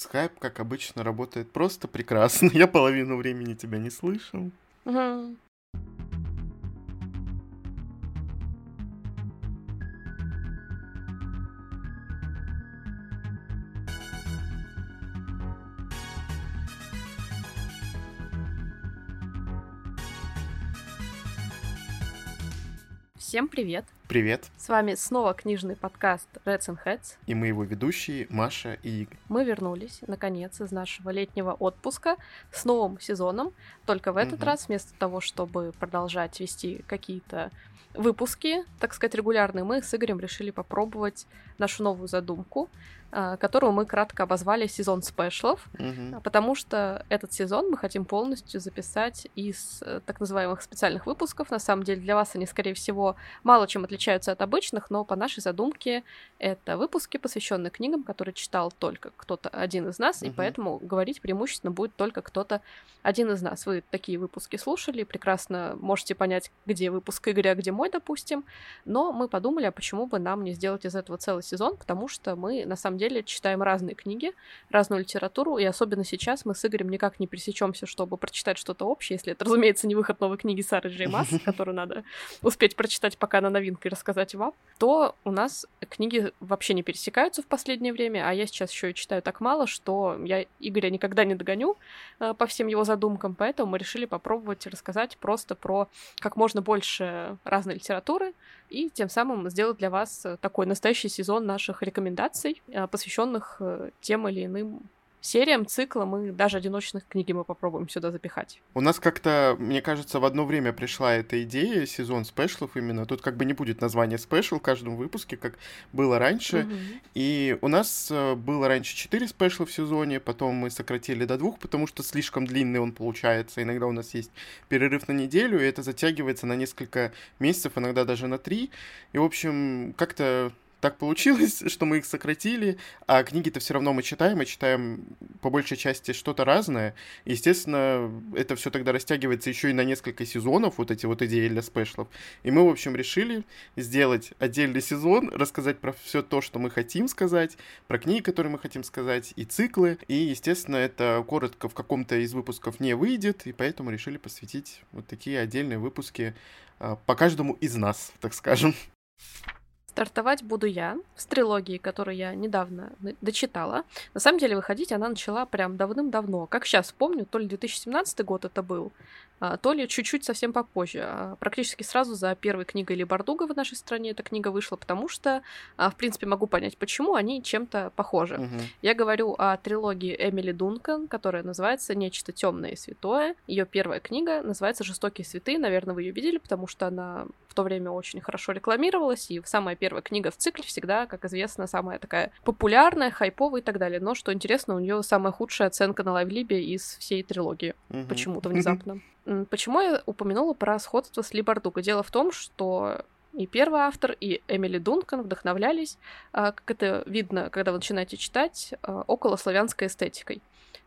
скайп, как обычно, работает просто прекрасно. Я половину времени тебя не слышал. Всем привет! Привет! С вами снова книжный подкаст Reds and Heads. И мы его ведущие Маша и Игорь. Мы вернулись, наконец, из нашего летнего отпуска с новым сезоном. Только в этот угу. раз, вместо того, чтобы продолжать вести какие-то выпуски, так сказать, регулярные, мы с Игорем решили попробовать нашу новую задумку а, которую мы кратко обозвали сезон спешлов, угу. потому что этот сезон мы хотим полностью записать из э, так называемых специальных выпусков. На самом деле для вас они, скорее всего, мало чем отличаются от обычных, но по нашей задумке это выпуски, посвященные книгам, которые читал только кто-то один из нас, угу. и поэтому говорить преимущественно будет только кто-то один из нас. Вы такие выпуски слушали, прекрасно можете понять, где выпуск Игоря, а где мой, допустим, но мы подумали, а почему бы нам не сделать из этого целый сезон, потому что мы, на самом деле читаем разные книги, разную литературу, и особенно сейчас мы с Игорем никак не пересечемся, чтобы прочитать что-то общее, если это, разумеется, не выход новой книги Сары Джей Масс, которую надо успеть прочитать, пока она новинка, рассказать вам, то у нас книги вообще не пересекаются в последнее время, а я сейчас еще и читаю так мало, что я Игоря никогда не догоню э, по всем его задумкам, поэтому мы решили попробовать рассказать просто про как можно больше разной литературы, и тем самым сделать для вас такой настоящий сезон наших рекомендаций, э, посвященных э, тем или иным сериям, циклам и даже одиночных книги мы попробуем сюда запихать. У нас как-то, мне кажется, в одно время пришла эта идея, сезон спешлов именно. Тут как бы не будет названия спешл в каждом выпуске, как было раньше. Угу. И у нас э, было раньше 4 спешла в сезоне, потом мы сократили до двух, потому что слишком длинный он получается. Иногда у нас есть перерыв на неделю, и это затягивается на несколько месяцев, иногда даже на три. И, в общем, как-то так получилось, что мы их сократили, а книги-то все равно мы читаем, и читаем по большей части что-то разное. Естественно, это все тогда растягивается еще и на несколько сезонов, вот эти вот идеи для спешлов. И мы, в общем, решили сделать отдельный сезон, рассказать про все то, что мы хотим сказать, про книги, которые мы хотим сказать, и циклы. И, естественно, это коротко в каком-то из выпусков не выйдет, и поэтому решили посвятить вот такие отдельные выпуски а, по каждому из нас, так скажем. Стартовать буду я с трилогии, которую я недавно дочитала. На самом деле выходить она начала прям давным-давно. Как сейчас помню, то ли 2017 год это был, а, то ли чуть-чуть совсем попозже. А, практически сразу за первой книгой Ли Бардуга в нашей стране эта книга вышла, потому что, а, в принципе, могу понять, почему они чем-то похожи. Угу. Я говорю о трилогии Эмили Дункан, которая называется «Нечто темное и святое». Ее первая книга называется «Жестокие святые». Наверное, вы ее видели, потому что она то время очень хорошо рекламировалась, и самая первая книга в цикле всегда, как известно, самая такая популярная, хайповая и так далее. Но, что интересно, у нее самая худшая оценка на Лайвлибе из всей трилогии. Угу. Почему-то внезапно. Почему я упомянула про сходство с Ли Бардуго? Дело в том, что и первый автор, и Эмили Дункан вдохновлялись, а, как это видно, когда вы начинаете читать, а, около славянской эстетикой.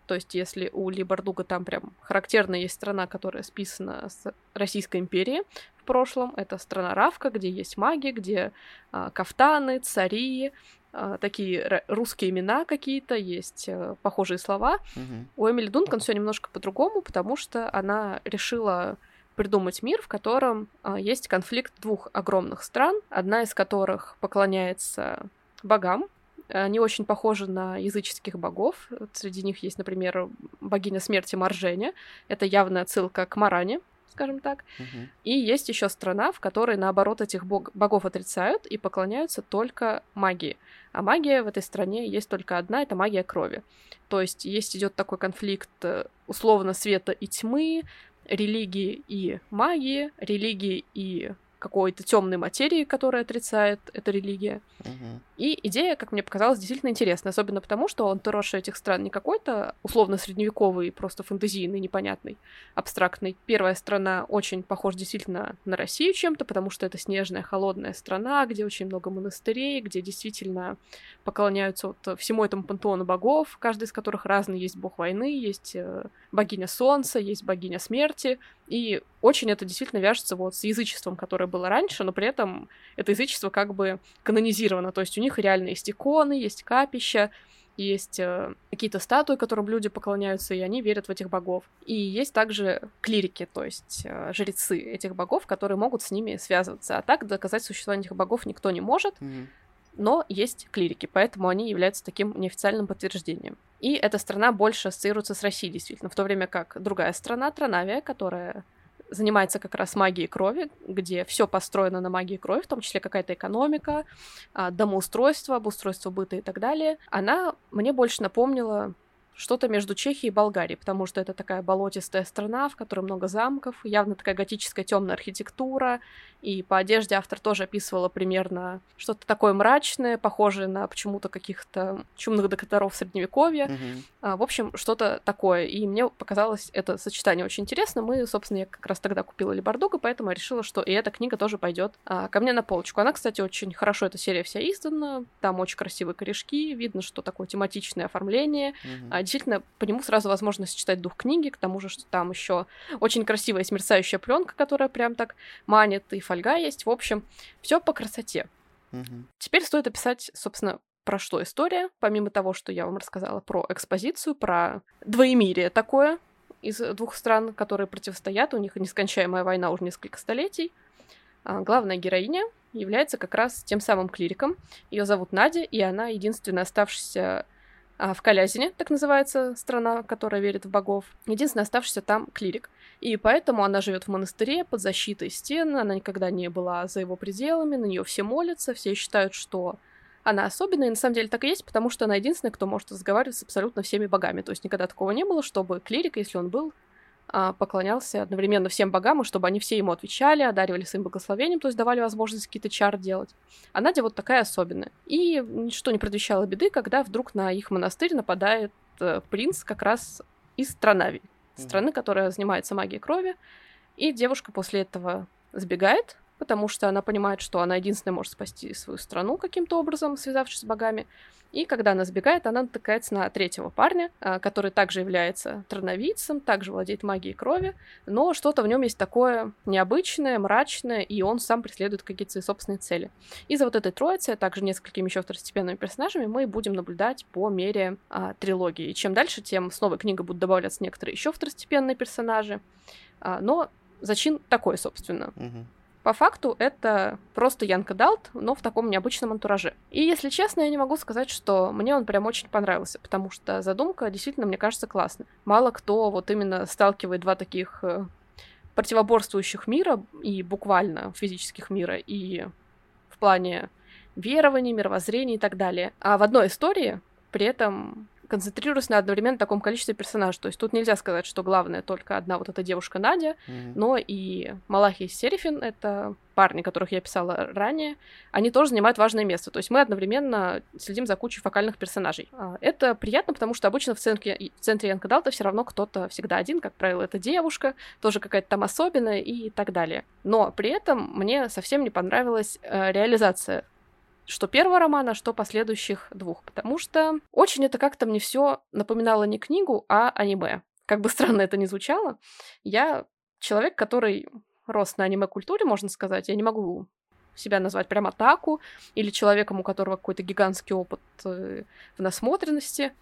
То есть, если у Ли Бардуга там прям характерная есть страна, которая списана с Российской империи в прошлом, это страна Равка, где есть маги, где а, кафтаны, цари, а, такие русские имена какие-то, есть э, похожие слова. Угу. У Эмили Дункан все немножко по-другому, потому что она решила придумать мир, в котором а, есть конфликт двух огромных стран, одна из которых поклоняется богам, они очень похожи на языческих богов. Среди них есть, например, богиня смерти Марженя. Это явная отсылка к Маране, скажем так. Угу. И есть еще страна, в которой, наоборот, этих бог богов отрицают и поклоняются только магии. А магия в этой стране есть только одна, это магия крови. То есть есть идет такой конфликт э, условно света и тьмы, религии и магии, религии и какой-то темной материи, которая отрицает эта религия. Угу. И идея, как мне показалось, действительно интересная, особенно потому, что антураж этих стран не какой-то условно средневековый, просто фэнтезийный, непонятный, абстрактный. Первая страна очень похожа действительно на Россию чем-то, потому что это снежная, холодная страна, где очень много монастырей, где действительно поклоняются вот всему этому пантеону богов, каждый из которых разный. Есть бог войны, есть э, богиня солнца, есть богиня смерти, и очень это действительно вяжется вот с язычеством, которое было раньше, но при этом это язычество как бы канонизировано, то есть у них реально есть иконы, есть капища, есть э, какие-то статуи, которым люди поклоняются, и они верят в этих богов. И есть также клирики, то есть э, жрецы этих богов, которые могут с ними связываться. А так доказать существование этих богов никто не может. Mm-hmm. Но есть клирики, поэтому они являются таким неофициальным подтверждением. И эта страна больше ассоциируется с Россией, действительно, в то время как другая страна, Тронавия, которая занимается как раз магией крови, где все построено на магии крови, в том числе какая-то экономика, а, домоустройство, обустройство быта и так далее, она мне больше напомнила что-то между Чехией и Болгарией, потому что это такая болотистая страна, в которой много замков, явно такая готическая темная архитектура, и по одежде автор тоже описывала примерно что-то такое мрачное, похожее на почему-то каких-то чумных докторов средневековья. Mm-hmm. А, в общем, что-то такое. И мне показалось это сочетание очень интересно. Мы, собственно, я как раз тогда купила Либардуга, поэтому я решила, что и эта книга тоже пойдет а, ко мне на полочку. Она, кстати, очень хорошо, эта серия вся издана, там очень красивые корешки, видно, что такое тематичное оформление. Mm-hmm. А, действительно, по нему сразу возможно сочетать дух книги, к тому же, что там еще очень красивая смерцающая пленка, которая прям так манит, и фольга есть. В общем, все по красоте. Угу. Теперь стоит описать, собственно, про что история, помимо того, что я вам рассказала про экспозицию, про двоемирие такое из двух стран, которые противостоят, у них нескончаемая война уже несколько столетий. А главная героиня является как раз тем самым клириком. Ее зовут Надя, и она единственная оставшаяся в Калязине, так называется страна, которая верит в богов. Единственный оставшийся там клирик. И поэтому она живет в монастыре под защитой стен, она никогда не была за его пределами, на нее все молятся, все считают, что она особенная, и на самом деле так и есть, потому что она единственная, кто может разговаривать с абсолютно всеми богами. То есть никогда такого не было, чтобы клирик, если он был, а, поклонялся одновременно всем богам, и чтобы они все ему отвечали, одаривали своим благословением, то есть давали возможность какие-то чар делать. А Надя вот такая особенная. И ничто не предвещало беды, когда вдруг на их монастырь нападает э, принц как раз из Транавии, страны, которая занимается магией крови. И девушка после этого сбегает, потому что она понимает, что она единственная может спасти свою страну каким-то образом, связавшись с богами. И когда она сбегает, она натыкается на третьего парня, а, который также является трановицем, также владеет магией крови, но что-то в нем есть такое необычное, мрачное, и он сам преследует какие-то свои собственные цели. И за вот этой троицей, а также несколькими еще второстепенными персонажами мы будем наблюдать по мере а, трилогии. И чем дальше, тем с новой книгой будут добавляться некоторые еще второстепенные персонажи. А, но зачин такой, собственно. Угу. По факту это просто Янка Далт, но в таком необычном антураже. И если честно, я не могу сказать, что мне он прям очень понравился, потому что задумка действительно, мне кажется, классная. Мало кто вот именно сталкивает два таких э, противоборствующих мира, и буквально физических мира, и в плане верований, мировоззрений и так далее. А в одной истории при этом концентрируясь на одновременно таком количестве персонажей. То есть тут нельзя сказать, что главное только одна вот эта девушка Надя, mm-hmm. но и Малахи и Серифин — это парни, которых я писала ранее, они тоже занимают важное место. То есть мы одновременно следим за кучей фокальных персонажей. А, это приятно, потому что обычно в центре, в центре Янкадалта все равно кто-то всегда один, как правило, это девушка, тоже какая-то там особенная и так далее. Но при этом мне совсем не понравилась э, реализация что первого романа, что последующих двух, потому что очень это как-то мне все напоминало не книгу, а аниме. Как бы странно это ни звучало, я человек, который рос на аниме-культуре, можно сказать, я не могу себя назвать прямо таку или человеком, у которого какой-то гигантский опыт э, в насмотренности.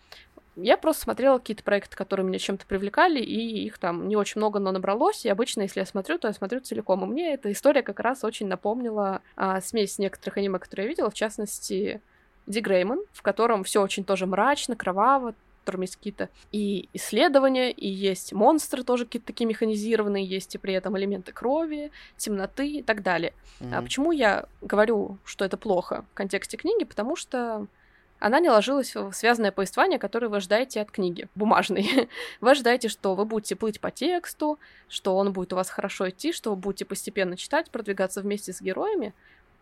Я просто смотрела какие-то проекты, которые меня чем-то привлекали, и их там не очень много, но набралось. И обычно, если я смотрю, то я смотрю целиком. И мне эта история как раз очень напомнила а, смесь некоторых аниме, которые я видела, в частности, Ди Грейман, в котором все очень тоже мрачно, кроваво, в котором есть какие-то и исследования, и есть монстры тоже какие-то такие механизированные, есть и при этом элементы крови, темноты и так далее. Mm-hmm. А почему я говорю, что это плохо в контексте книги? Потому что она не ложилась в связанное повествование, которое вы ждаете от книги бумажной. вы ожидаете, что вы будете плыть по тексту, что он будет у вас хорошо идти, что вы будете постепенно читать, продвигаться вместе с героями,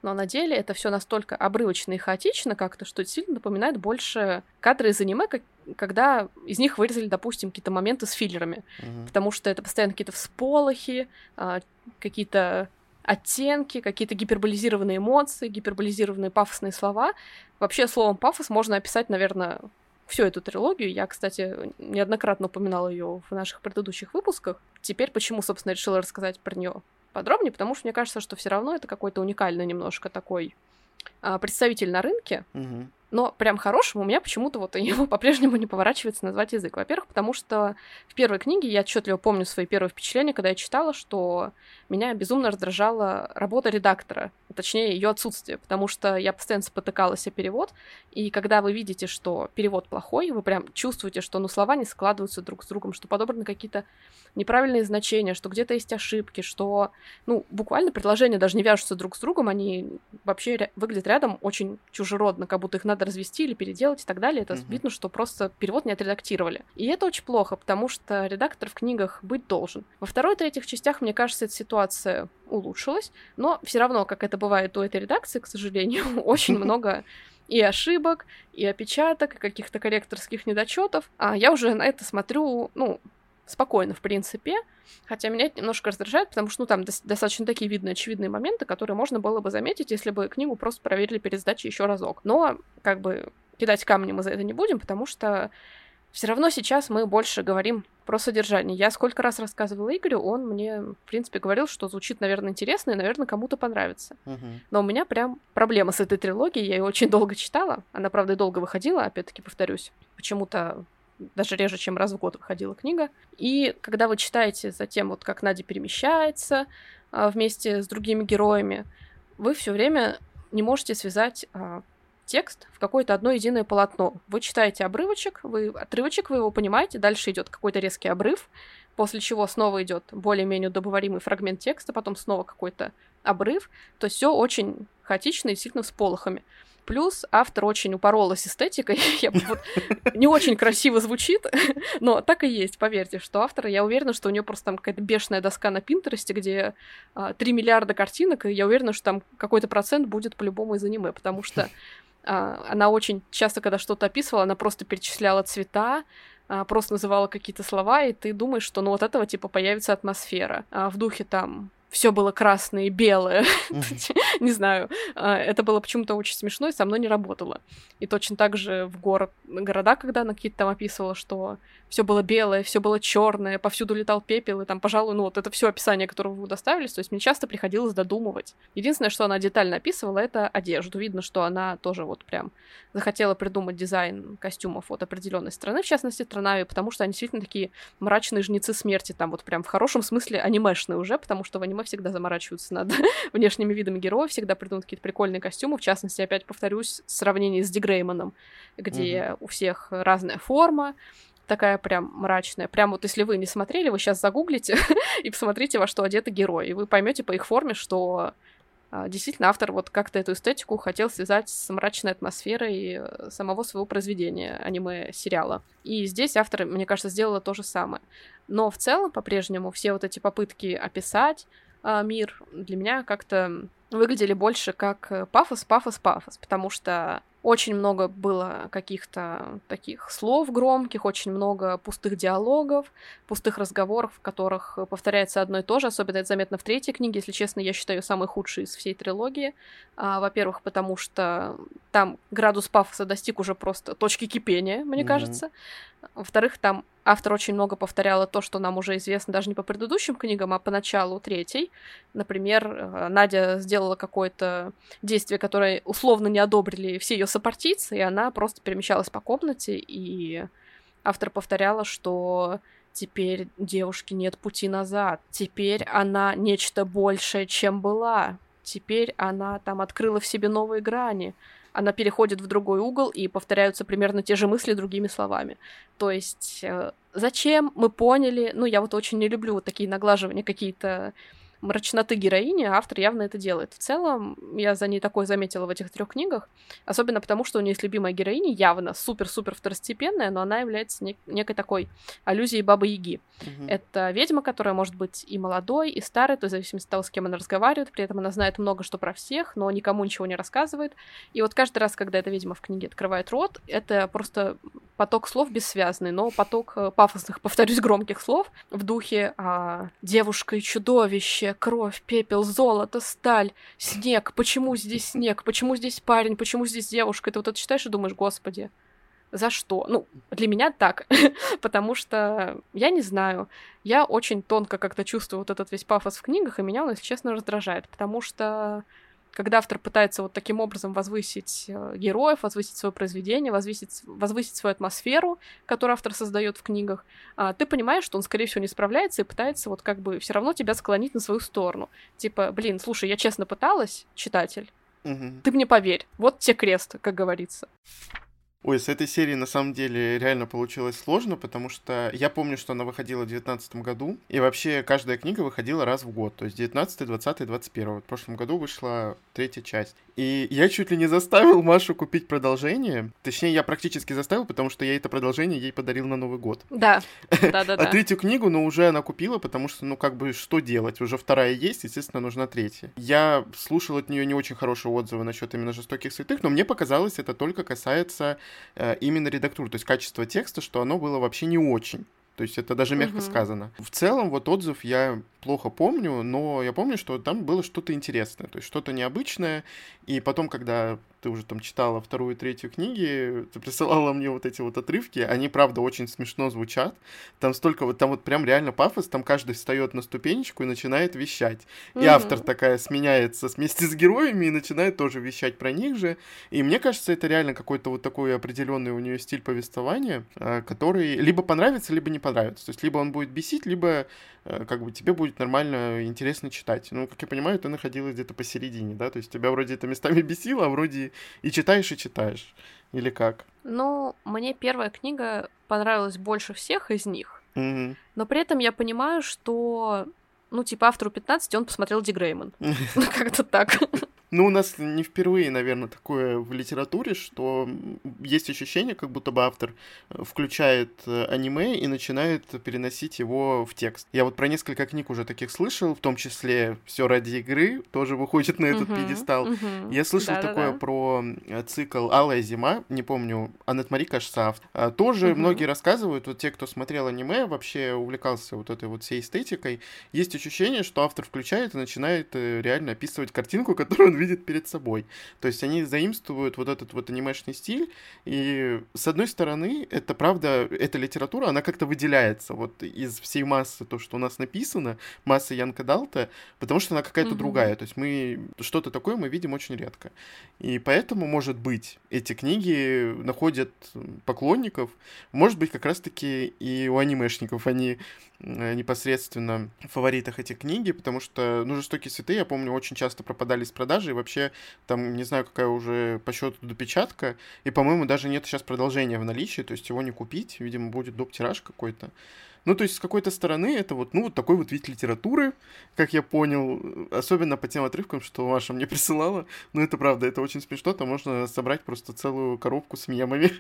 но на деле это все настолько обрывочно и хаотично как-то, что действительно напоминает больше кадры из аниме, как, когда из них вырезали, допустим, какие-то моменты с филлерами. Uh-huh. Потому что это постоянно какие-то всполохи, а, какие-то оттенки, какие-то гиперболизированные эмоции, гиперболизированные пафосные слова. Вообще словом пафос можно описать, наверное, всю эту трилогию. Я, кстати, неоднократно упоминала ее в наших предыдущих выпусках. Теперь почему, собственно, решила рассказать про нее подробнее, потому что мне кажется, что все равно это какой-то уникальный немножко такой а, представитель на рынке. Угу. Но прям хорошим у меня почему-то вот его по-прежнему не поворачивается назвать язык. Во-первых, потому что в первой книге я отчетливо помню свои первые впечатления, когда я читала, что меня безумно раздражала работа редактора, точнее ее отсутствие, потому что я постоянно спотыкалась о перевод, и когда вы видите, что перевод плохой, вы прям чувствуете, что ну, слова не складываются друг с другом, что подобраны какие-то неправильные значения, что где-то есть ошибки, что, ну, буквально предложения даже не вяжутся друг с другом, они вообще выглядят рядом очень чужеродно, как будто их надо развести или переделать и так далее. Это mm-hmm. видно, что просто перевод не отредактировали. И это очень плохо, потому что редактор в книгах быть должен. Во второй и третьих частях, мне кажется, эта ситуация улучшилась, но все равно, как это бывает у этой редакции, к сожалению, очень много и ошибок, и опечаток, и каких-то корректорских недочетов. А я уже на это смотрю, ну, спокойно, в принципе. Хотя меня это немножко раздражает, потому что, ну, там достаточно такие видные, очевидные моменты, которые можно было бы заметить, если бы книгу просто проверили перед сдачей еще разок. Но, как бы, кидать камни мы за это не будем, потому что все равно сейчас мы больше говорим про содержание. Я сколько раз рассказывала Игорю, он мне, в принципе, говорил, что звучит, наверное, интересно и, наверное, кому-то понравится. Uh-huh. Но у меня прям проблема с этой трилогией. Я ее очень долго читала. Она, правда, и долго выходила, опять-таки, повторюсь. Почему-то даже реже, чем раз в год выходила книга. И когда вы читаете за тем, вот как Надя перемещается а, вместе с другими героями, вы все время не можете связать а, текст в какое-то одно единое полотно. Вы читаете обрывочек, вы отрывочек, вы его понимаете, дальше идет какой-то резкий обрыв, после чего снова идет более-менее удобоваримый фрагмент текста, потом снова какой-то обрыв. То есть все очень хаотично и действительно с полохами. Плюс автор очень упоролась эстетикой. я, вот, не очень красиво звучит, но так и есть, поверьте, что автор, я уверена, что у нее просто там какая-то бешеная доска на Пинтересте, где а, 3 миллиарда картинок, и я уверена, что там какой-то процент будет по-любому из аниме, потому что а, она очень часто, когда что-то описывала, она просто перечисляла цвета, а, просто называла какие-то слова, и ты думаешь, что ну вот этого типа появится атмосфера. А в духе там все было красное и белое. не знаю. А, это было почему-то очень смешно и со мной не работало. И точно так же в город, города, когда она какие-то там описывала, что все было белое, все было черное, повсюду летал пепел, и там, пожалуй, ну вот это все описание, которое вы доставились, то есть мне часто приходилось додумывать. Единственное, что она детально описывала, это одежду. Видно, что она тоже вот прям захотела придумать дизайн костюмов от определенной страны, в частности, Транави, потому что они действительно такие мрачные жнецы смерти, там вот прям в хорошем смысле анимешные уже, потому что в аниме всегда заморачиваются над внешними видами героев, всегда придумывают какие-то прикольные костюмы, в частности, опять повторюсь, в сравнении с Дигрейманом, где mm-hmm. у всех разная форма, такая прям мрачная. Прям вот если вы не смотрели, вы сейчас загуглите и посмотрите, во что одеты герои, и вы поймете по их форме, что а, действительно автор вот как-то эту эстетику хотел связать с мрачной атмосферой э, самого своего произведения, аниме-сериала. И здесь автор, мне кажется, сделала то же самое. Но в целом, по-прежнему, все вот эти попытки описать мир для меня как-то выглядели больше как э, пафос, пафос, пафос, потому что очень много было каких-то таких слов громких, очень много пустых диалогов, пустых разговоров, в которых повторяется одно и то же. Особенно это заметно в третьей книге. Если честно, я считаю самой худшей из всей трилогии. А, во-первых, потому что там градус пафоса достиг уже просто точки кипения, мне mm-hmm. кажется. Во-вторых, там автор очень много повторяла то, что нам уже известно даже не по предыдущим книгам, а по началу третьей. Например, э, Надя сделала какое-то действие, которое условно не одобрили все ее сопартийцы, и она просто перемещалась по комнате, и автор повторяла, что теперь девушке нет пути назад, теперь она нечто большее, чем была, теперь она там открыла в себе новые грани, она переходит в другой угол и повторяются примерно те же мысли другими словами. То есть э, зачем мы поняли, ну я вот очень не люблю вот такие наглаживания какие-то мрачноты героини, автор явно это делает. В целом, я за ней такое заметила в этих трех книгах, особенно потому, что у нее есть любимая героиня, явно супер-супер второстепенная, но она является нек- некой такой аллюзией Бабы-Яги. Угу. Это ведьма, которая может быть и молодой, и старой, то есть в зависимости от того, с кем она разговаривает, при этом она знает много что про всех, но никому ничего не рассказывает. И вот каждый раз, когда эта ведьма в книге открывает рот, это просто поток слов бессвязный, но поток э, пафосных, повторюсь, громких слов в духе а, «девушка и чудовище», кровь, пепел, золото, сталь, снег. Почему здесь снег? Почему здесь парень? Почему здесь девушка? Ты вот это читаешь и думаешь, господи, за что? Ну, для меня так, потому что я не знаю, я очень тонко как-то чувствую вот этот весь пафос в книгах, и меня он, если честно, раздражает, потому что когда автор пытается вот таким образом возвысить э, героев, возвысить свое произведение, возвысить, возвысить свою атмосферу, которую автор создает в книгах, а, ты понимаешь, что он, скорее всего, не справляется и пытается вот как бы все равно тебя склонить на свою сторону. Типа, блин, слушай, я честно пыталась, читатель, угу. ты мне поверь, вот тебе крест, как говорится. Ой, с этой серии на самом деле реально получилось сложно, потому что я помню, что она выходила в 2019 году, и вообще каждая книга выходила раз в год, то есть 19, 20, 21. Вот в прошлом году вышла третья часть. И я чуть ли не заставил Машу купить продолжение. Точнее, я практически заставил, потому что я это продолжение ей подарил на Новый год. Да, да-да-да. А третью книгу, ну, уже она купила, потому что, ну, как бы, что делать? Уже вторая есть, естественно, нужна третья. Я слушал от нее не очень хорошие отзывы насчет именно жестоких святых, но мне показалось, это только касается именно редактуру, то есть качество текста, что оно было вообще не очень. То есть это даже мягко угу. сказано. В целом, вот отзыв я плохо помню, но я помню, что там было что-то интересное, то есть что-то необычное. И потом, когда ты уже там читала вторую и третью книги, ты присылала мне вот эти вот отрывки, они, правда, очень смешно звучат. Там столько вот, там вот прям реально пафос, там каждый встает на ступенечку и начинает вещать. И mm автор такая сменяется вместе с героями и начинает тоже вещать про них же. И мне кажется, это реально какой-то вот такой определенный у нее стиль повествования, э, который либо понравится, либо не понравится. То есть либо он будет бесить, либо э, как бы тебе будет нормально интересно читать. Ну, как я понимаю, ты находилась где-то посередине, да, то есть тебя вроде это местами бесило, а вроде и читаешь, и читаешь. Или как? Ну, мне первая книга понравилась больше всех из них. Mm-hmm. Но при этом я понимаю, что ну, типа, автору 15 он посмотрел Ди Грейман. Ну, как-то так. Ну, у нас не впервые, наверное, такое в литературе, что есть ощущение, как будто бы автор э, включает э, аниме и начинает переносить его в текст. Я вот про несколько книг уже таких слышал, в том числе «Все ради игры» тоже выходит на этот uh-huh, пьедестал. Uh-huh. Я слышал да, такое да, да. про э, цикл «Алая зима», не помню, Аннет Мари, кажется, автор. А, тоже uh-huh. многие рассказывают, вот те, кто смотрел аниме, вообще увлекался вот этой вот всей эстетикой, есть ощущение, что автор включает и начинает реально описывать картинку, которую он видит перед собой. То есть они заимствуют вот этот вот анимешный стиль, и с одной стороны, это правда, эта литература, она как-то выделяется вот из всей массы, то, что у нас написано, массы Янка Далта, потому что она какая-то mm-hmm. другая. То есть мы что-то такое мы видим очень редко. И поэтому, может быть, эти книги находят поклонников, может быть, как раз-таки и у анимешников они Э, непосредственно в фаворитах эти книги, потому что, ну, «Жестокие цветы», я помню, очень часто пропадали из продажи, и вообще там, не знаю, какая уже по счету допечатка, и, по-моему, даже нет сейчас продолжения в наличии, то есть его не купить, видимо, будет доп. тираж какой-то. Ну, то есть, с какой-то стороны, это вот, ну, вот такой вот вид литературы, как я понял, особенно по тем отрывкам, что Маша мне присылала. Ну, это правда, это очень смешно, там можно собрать просто целую коробку с мемами.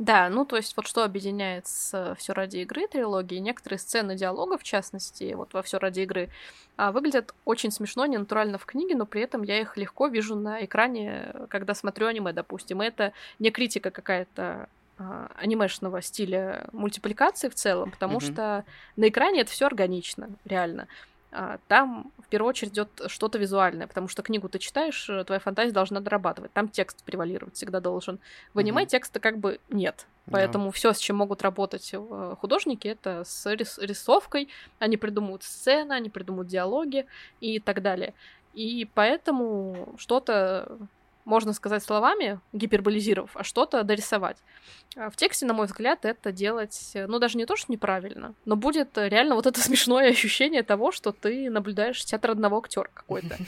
Да, ну то есть вот что объединяет с все ради игры трилогии, некоторые сцены диалога, в частности, вот во все ради игры, а, выглядят очень смешно, не натурально в книге, но при этом я их легко вижу на экране, когда смотрю аниме, допустим. И это не критика какая-то а, анимешного стиля мультипликации в целом, потому mm-hmm. что на экране это все органично, реально. А, там в первую очередь идет что-то визуальное, потому что книгу ты читаешь, э, твоя фантазия должна дорабатывать. Там текст превалировать всегда должен. В аниме mm-hmm. текста как бы нет. Поэтому да. все, с чем могут работать э, художники, это с рис- рисовкой. Они придумывают сцены, они придумывают диалоги и так далее. И поэтому что-то можно сказать словами, гиперболизировав, а что-то дорисовать. А в тексте, на мой взгляд, это делать, ну, даже не то, что неправильно, но будет реально вот это смешное ощущение того, что ты наблюдаешь театр одного актера какой-то.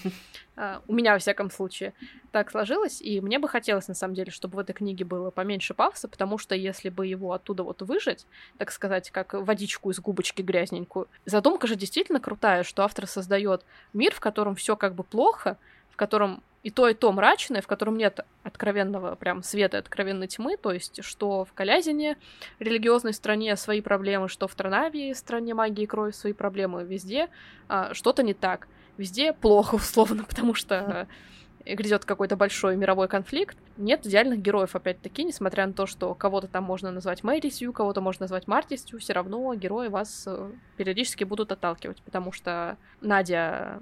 А, у меня, во всяком случае, так сложилось, и мне бы хотелось, на самом деле, чтобы в этой книге было поменьше пафоса, потому что если бы его оттуда вот выжать, так сказать, как водичку из губочки грязненькую, задумка же действительно крутая, что автор создает мир, в котором все как бы плохо, котором и то, и то мрачное, в котором нет откровенного прям света, откровенной тьмы, то есть что в Калязине, религиозной стране, свои проблемы, что в Транавии, стране магии и крови, свои проблемы, везде а, что-то не так. Везде плохо, условно, потому что грядет какой-то большой мировой конфликт. Нет идеальных героев, опять-таки, несмотря на то, что кого-то там можно назвать Мэри Сью, кого-то можно назвать Марти Сью, все равно герои вас э, периодически будут отталкивать, потому что Надя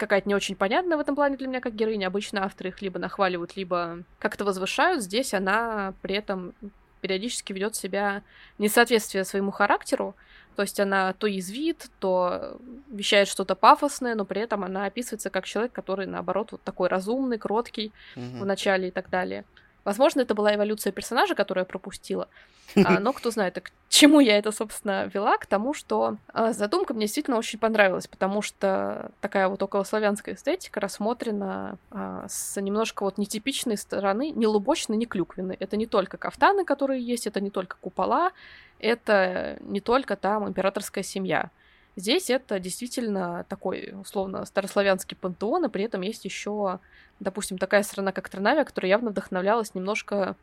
какая-то не очень понятная в этом плане для меня как героиня. Обычно авторы их либо нахваливают, либо как-то возвышают. Здесь она при этом периодически ведет себя несоответствие своему характеру. То есть она то язвит, то вещает что-то пафосное, но при этом она описывается как человек, который, наоборот, вот такой разумный, кроткий mm-hmm. в начале и так далее. Возможно, это была эволюция персонажа, которую я пропустила. А, но кто знает, к чему я это, собственно, вела? К тому, что а, задумка мне действительно очень понравилась, потому что такая вот околославянская эстетика рассмотрена а, с немножко вот нетипичной стороны, не лубочной, не клюквенной. Это не только кафтаны, которые есть, это не только купола, это не только там императорская семья. Здесь это действительно такой, условно, старославянский пантеон, и при этом есть еще, допустим, такая страна, как Транавия, которая явно вдохновлялась немножко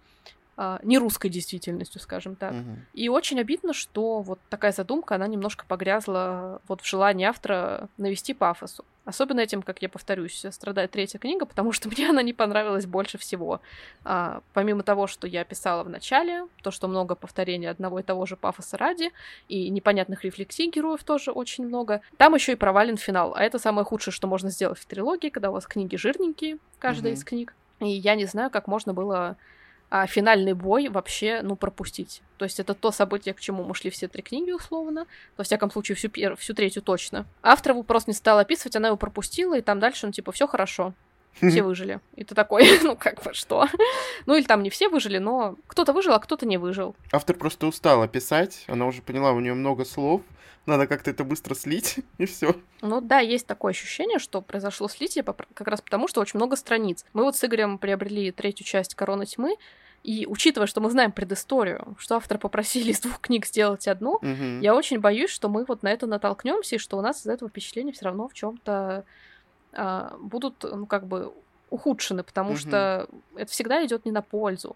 а, не русской действительностью, скажем так. Угу. И очень обидно, что вот такая задумка, она немножко погрязла вот в желании автора навести пафосу. Особенно этим, как я повторюсь, страдает третья книга, потому что мне она не понравилась больше всего. А, помимо того, что я писала в начале, то, что много повторений одного и того же пафоса ради, и непонятных рефлексий героев тоже очень много, там еще и провален финал. А это самое худшее, что можно сделать в трилогии, когда у вас книги жирненькие, каждая угу. из книг. И я не знаю, как можно было а финальный бой вообще, ну, пропустить. То есть это то событие, к чему мы шли все три книги, условно. Во всяком случае, всю, пер... всю третью точно. Автор его просто не стала описывать, она его пропустила, и там дальше, ну, типа, все хорошо. Все выжили. И ты такой, ну как бы что? Ну или там не все выжили, но кто-то выжил, а кто-то не выжил. Автор просто устала писать, она уже поняла, у нее много слов, надо как-то это быстро слить, и все. Ну да, есть такое ощущение, что произошло слитие как раз потому, что очень много страниц. Мы вот с Игорем приобрели третью часть «Короны тьмы», и учитывая, что мы знаем предысторию, что автор попросили из двух книг сделать одну, угу. я очень боюсь, что мы вот на это натолкнемся, и что у нас из этого впечатления все равно в чем-то будут, ну, как бы ухудшены, потому угу. что это всегда идет не на пользу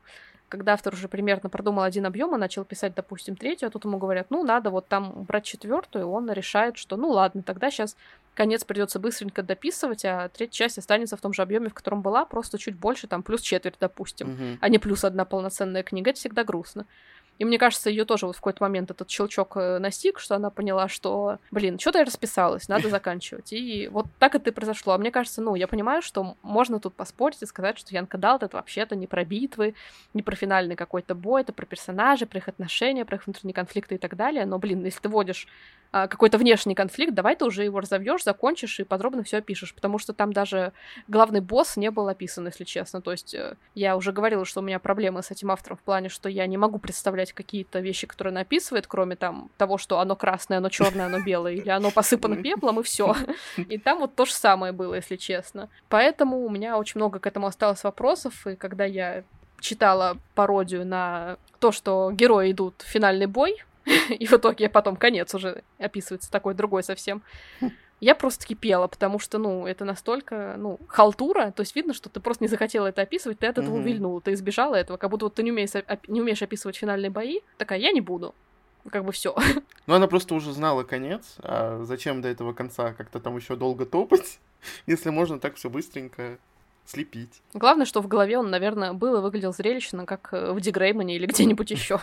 когда автор уже примерно продумал один объем, и начал писать, допустим, третью, а тут ему говорят, ну, надо вот там брать четвертую, и он решает, что, ну, ладно, тогда сейчас конец придется быстренько дописывать, а третья часть останется в том же объеме, в котором была, просто чуть больше, там, плюс четверть, допустим, mm-hmm. а не плюс одна полноценная книга. Это всегда грустно. И мне кажется, ее тоже вот в какой-то момент этот щелчок э, настиг, что она поняла, что, блин, что-то я расписалась, надо заканчивать. И вот так это и произошло. А мне кажется, ну, я понимаю, что можно тут поспорить и сказать, что Янка Далт это вообще-то не про битвы, не про финальный какой-то бой, это про персонажей, про их отношения, про их внутренние конфликты и так далее. Но, блин, если ты водишь какой-то внешний конфликт, давай ты уже его разовьешь, закончишь и подробно все опишешь, потому что там даже главный босс не был описан, если честно. То есть э, я уже говорила, что у меня проблемы с этим автором в плане, что я не могу представлять какие-то вещи, которые он описывает, кроме там того, что оно красное, оно черное, оно белое, или оно посыпано пеплом, и все. И там вот то же самое было, если честно. Поэтому у меня очень много к этому осталось вопросов, и когда я читала пародию на то, что герои идут в финальный бой, и в итоге потом конец уже описывается такой другой совсем. Я просто кипела, потому что, ну, это настолько, ну, халтура, то есть видно, что ты просто не захотела это описывать, ты от этого mm-hmm. увильнула, ты избежала этого, как будто вот ты не умеешь, не умеешь описывать финальные бои, такая, я не буду, как бы все. Ну, она просто уже знала конец, а зачем до этого конца как-то там еще долго топать, если можно так все быстренько слепить. Главное, что в голове он, наверное, был и выглядел зрелищно, как в Дигреймане или где-нибудь еще.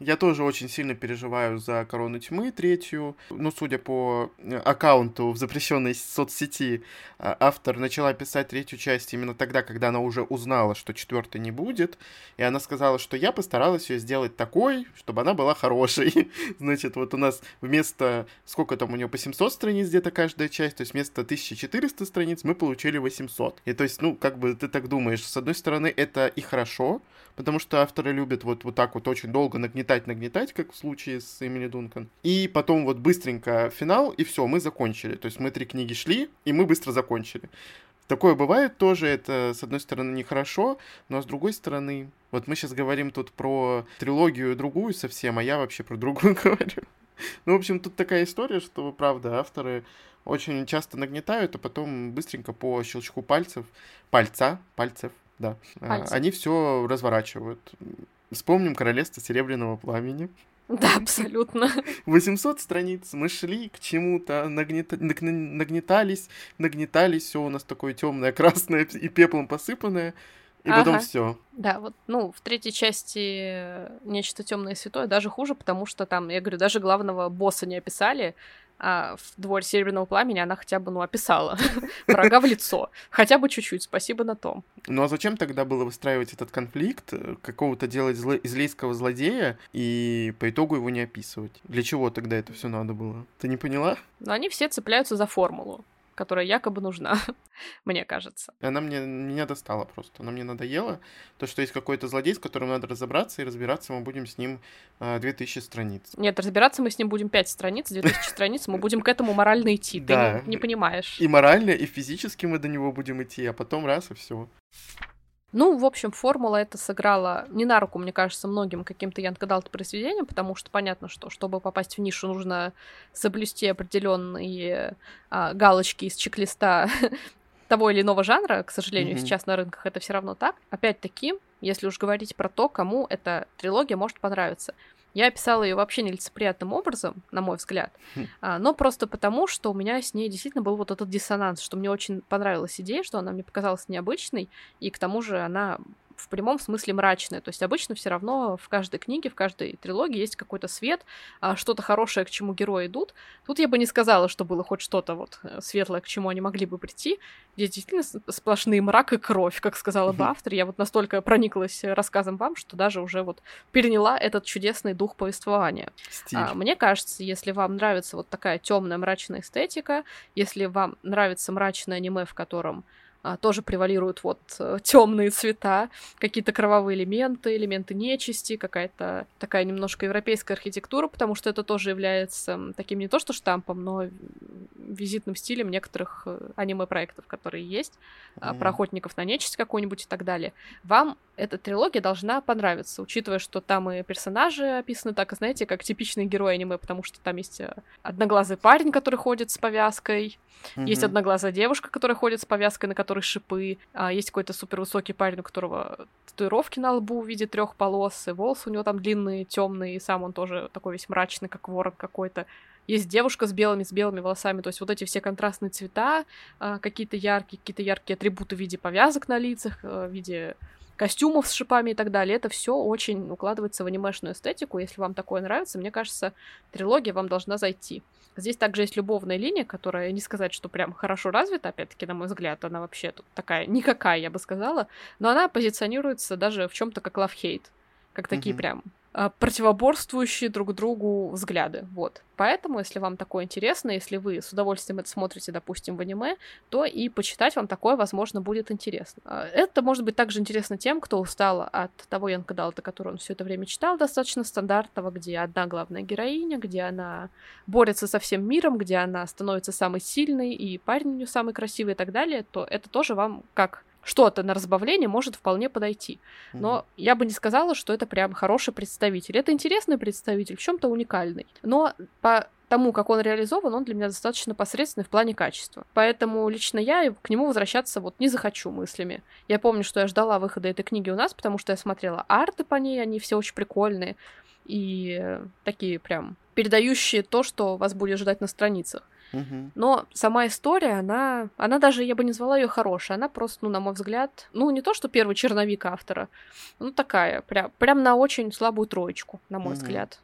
Я тоже очень сильно переживаю за Корону Тьмы третью. Ну, судя по э, аккаунту в запрещенной соцсети, а, автор начала писать третью часть именно тогда, когда она уже узнала, что четвертой не будет. И она сказала, что я постаралась ее сделать такой, чтобы она была хорошей. Значит, вот у нас вместо, сколько там у нее, по 700 страниц где-то каждая часть, то есть вместо 1400 страниц мы получили 800. И то есть, ну, как бы ты так думаешь, с одной стороны, это и хорошо, потому что авторы любят вот, вот так вот очень долго нагнетать-нагнетать, как в случае с Эмили Дункан. И потом вот быстренько финал, и все, мы закончили. То есть мы три книги шли, и мы быстро закончили. Такое бывает тоже, это, с одной стороны, нехорошо, но с другой стороны, вот мы сейчас говорим тут про трилогию другую совсем, а я вообще про другую говорю. Ну, в общем, тут такая история, что, правда, авторы очень часто нагнетают, а потом быстренько по щелчку пальцев, пальца, пальцев, да. А, Пальцы. Они все разворачивают. Вспомним Королевство Серебряного Пламени. Да, абсолютно. 800 страниц, мы шли к чему-то, нагнета... нагнетались, нагнетались, все у нас такое темное, красное и пеплом посыпанное, и ага. потом все. Да, вот, ну, в третьей части нечто темное и святое даже хуже, потому что там, я говорю, даже главного босса не описали, а в «Дворе Серебряного пламени» она хотя бы, ну, описала врага в лицо. Хотя бы чуть-чуть, спасибо на том. Ну а зачем тогда было выстраивать этот конфликт, э, какого-то делать зло... излейского злодея и по итогу его не описывать? Для чего тогда это все надо было? Ты не поняла? Но они все цепляются за формулу которая якобы нужна, мне кажется. Она мне меня достала просто. Она мне надоела. То, что есть какой-то злодей, с которым надо разобраться, и разбираться мы будем с ним э, 2000 страниц. Нет, разбираться мы с ним будем 5 страниц, 2000 страниц, мы будем к этому морально идти. Ты не, не понимаешь. И морально, и физически мы до него будем идти, а потом раз, и все. Ну, в общем, формула это сыграла не на руку, мне кажется, многим каким-то янкадалт произведениям, потому что понятно, что чтобы попасть в нишу, нужно соблюсти определенные а, галочки из чек-листа того или иного жанра. К сожалению, mm-hmm. сейчас на рынках это все равно так. Опять-таки, если уж говорить про то, кому эта трилогия может понравиться. Я описала ее вообще нелицеприятным образом, на мой взгляд, хм. а, но просто потому, что у меня с ней действительно был вот этот диссонанс, что мне очень понравилась идея, что она мне показалась необычной, и к тому же она в прямом смысле мрачное. То есть обычно все равно в каждой книге, в каждой трилогии есть какой-то свет, а, что-то хорошее, к чему герои идут. Тут я бы не сказала, что было хоть что-то вот э, светлое, к чему они могли бы прийти. Здесь действительно сплошные мрак и кровь, как сказала бы автор. Я вот настолько прониклась рассказом вам, что даже уже вот переняла этот чудесный дух повествования. А, мне кажется, если вам нравится вот такая темная мрачная эстетика, если вам нравится мрачное аниме, в котором тоже превалируют вот э, темные цвета, какие-то кровавые элементы, элементы нечисти, какая-то такая немножко европейская архитектура, потому что это тоже является таким не то что штампом, но визитным стилем некоторых э, аниме-проектов, которые есть, mm-hmm. про охотников на нечисть какую-нибудь и так далее. Вам эта трилогия должна понравиться, учитывая, что там и персонажи описаны так, знаете, как типичные герои аниме, потому что там есть э, одноглазый парень, который ходит с повязкой, mm-hmm. есть одноглазая девушка, которая ходит с повязкой, на которой шипы, а есть какой-то супервысокий парень, у которого татуировки на лбу в виде трех полос, и волосы у него там длинные, темные, и сам он тоже такой весь мрачный, как ворон какой-то. Есть девушка с белыми, с белыми волосами, то есть вот эти все контрастные цвета, а, какие-то яркие, какие-то яркие атрибуты в виде повязок на лицах, э, в виде костюмов с шипами и так далее. Это все очень укладывается в анимешную эстетику. Если вам такое нравится, мне кажется, трилогия вам должна зайти. Здесь также есть любовная линия, которая, не сказать, что прям хорошо развита, опять-таки, на мой взгляд, она вообще тут такая никакая, я бы сказала, но она позиционируется даже в чем-то как love-hate, как такие mm-hmm. прям противоборствующие друг другу взгляды. Вот. Поэтому, если вам такое интересно, если вы с удовольствием это смотрите, допустим, в аниме, то и почитать вам такое, возможно, будет интересно. А, это может быть также интересно тем, кто устал от того Янка Далта, который он все это время читал, достаточно стандартного, где одна главная героиня, где она борется со всем миром, где она становится самой сильной, и парень у нее самый красивый и так далее, то это тоже вам как что-то на разбавление может вполне подойти. Но mm-hmm. я бы не сказала, что это прям хороший представитель. Это интересный представитель, в чем-то уникальный. Но по тому, как он реализован, он для меня достаточно посредственный в плане качества. Поэтому лично я к нему возвращаться вот не захочу мыслями. Я помню, что я ждала выхода этой книги у нас, потому что я смотрела арты по ней, они все очень прикольные и такие прям передающие то, что вас будет ждать на страницах. Но сама история, она, она даже, я бы не назвала ее хорошей, она просто, ну, на мой взгляд, ну, не то, что первый черновик автора, ну, такая, прям, прям на очень слабую троечку, на мой взгляд.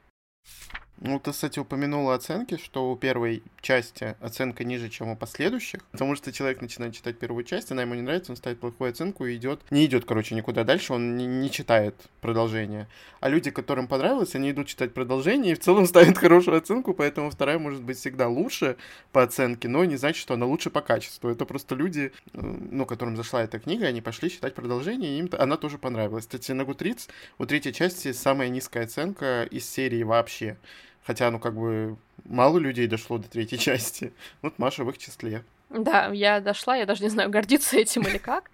Ну, ты, кстати, упомянула оценки, что у первой части оценка ниже, чем у последующих, потому что человек начинает читать первую часть, она ему не нравится, он ставит плохую оценку и идет, не идет, короче, никуда дальше, он не, не читает продолжение. А люди, которым понравилось, они идут читать продолжение и в целом ставят хорошую оценку, поэтому вторая может быть всегда лучше по оценке, но не значит, что она лучше по качеству. Это просто люди, ну, которым зашла эта книга, они пошли читать продолжение, и им она тоже понравилась. Кстати, на Гутриц у третьей части самая низкая оценка из серии вообще. Хотя, ну, как бы, мало людей дошло до третьей части. Вот Маша в их числе. Да, я дошла, я даже не знаю, гордиться этим или как.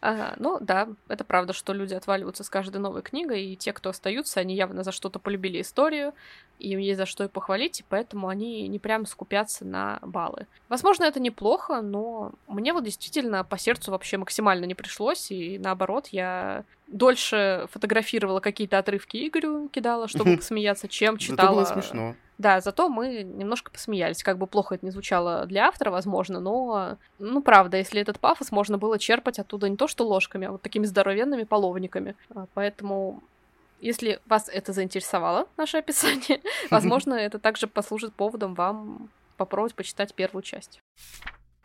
А, ну да, это правда, что люди отваливаются с каждой новой книгой, и те, кто остаются, они явно за что-то полюбили историю, им есть за что и похвалить, и поэтому они не прям скупятся на баллы. Возможно, это неплохо, но мне вот действительно по сердцу вообще максимально не пришлось, и наоборот, я дольше фотографировала какие-то отрывки Игорю, кидала, чтобы посмеяться, чем читала... Зато было смешно. Да, зато мы немножко посмеялись. Как бы плохо это не звучало для автора, возможно, но, ну, правда, если этот пафос можно было черпать оттуда не то что ложками, а вот такими здоровенными половниками. А, поэтому если вас это заинтересовало, наше описание, возможно, это также послужит поводом вам попробовать почитать первую часть.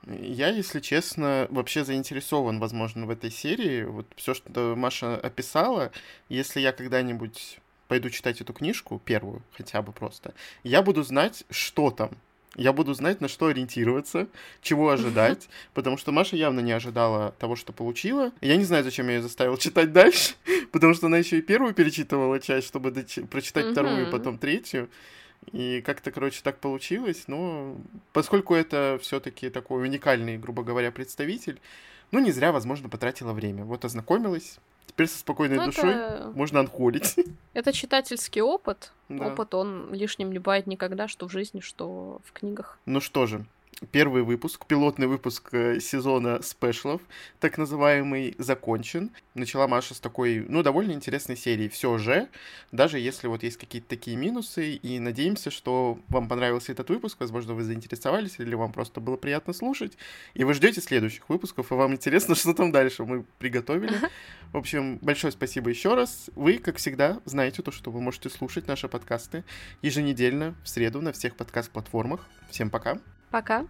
Я, если честно, вообще заинтересован, возможно, в этой серии. Вот все, что Маша описала, если я когда-нибудь пойду читать эту книжку, первую хотя бы просто, я буду знать, что там. Я буду знать, на что ориентироваться, чего ожидать, потому что Маша явно не ожидала того, что получила. Я не знаю, зачем я ее заставил читать дальше, потому что она еще и первую перечитывала часть, чтобы прочитать вторую, потом третью. И как-то, короче, так получилось. Но поскольку это все-таки такой уникальный, грубо говоря, представитель, ну, не зря, возможно, потратила время. Вот ознакомилась. Теперь со спокойной ну, душой это... можно анхолить. Это читательский опыт. Да. Опыт, он лишним не бывает никогда, что в жизни, что в книгах. Ну что же, первый выпуск, пилотный выпуск э, сезона спешлов, так называемый, закончен. Начала Маша с такой, ну, довольно интересной серии. Все же, даже если вот есть какие-то такие минусы, и надеемся, что вам понравился этот выпуск, возможно, вы заинтересовались, или вам просто было приятно слушать, и вы ждете следующих выпусков, и вам интересно, что там дальше мы приготовили. В общем, большое спасибо еще раз. Вы, как всегда, знаете то, что вы можете слушать наши подкасты еженедельно в среду на всех подкаст-платформах. Всем пока! Пока.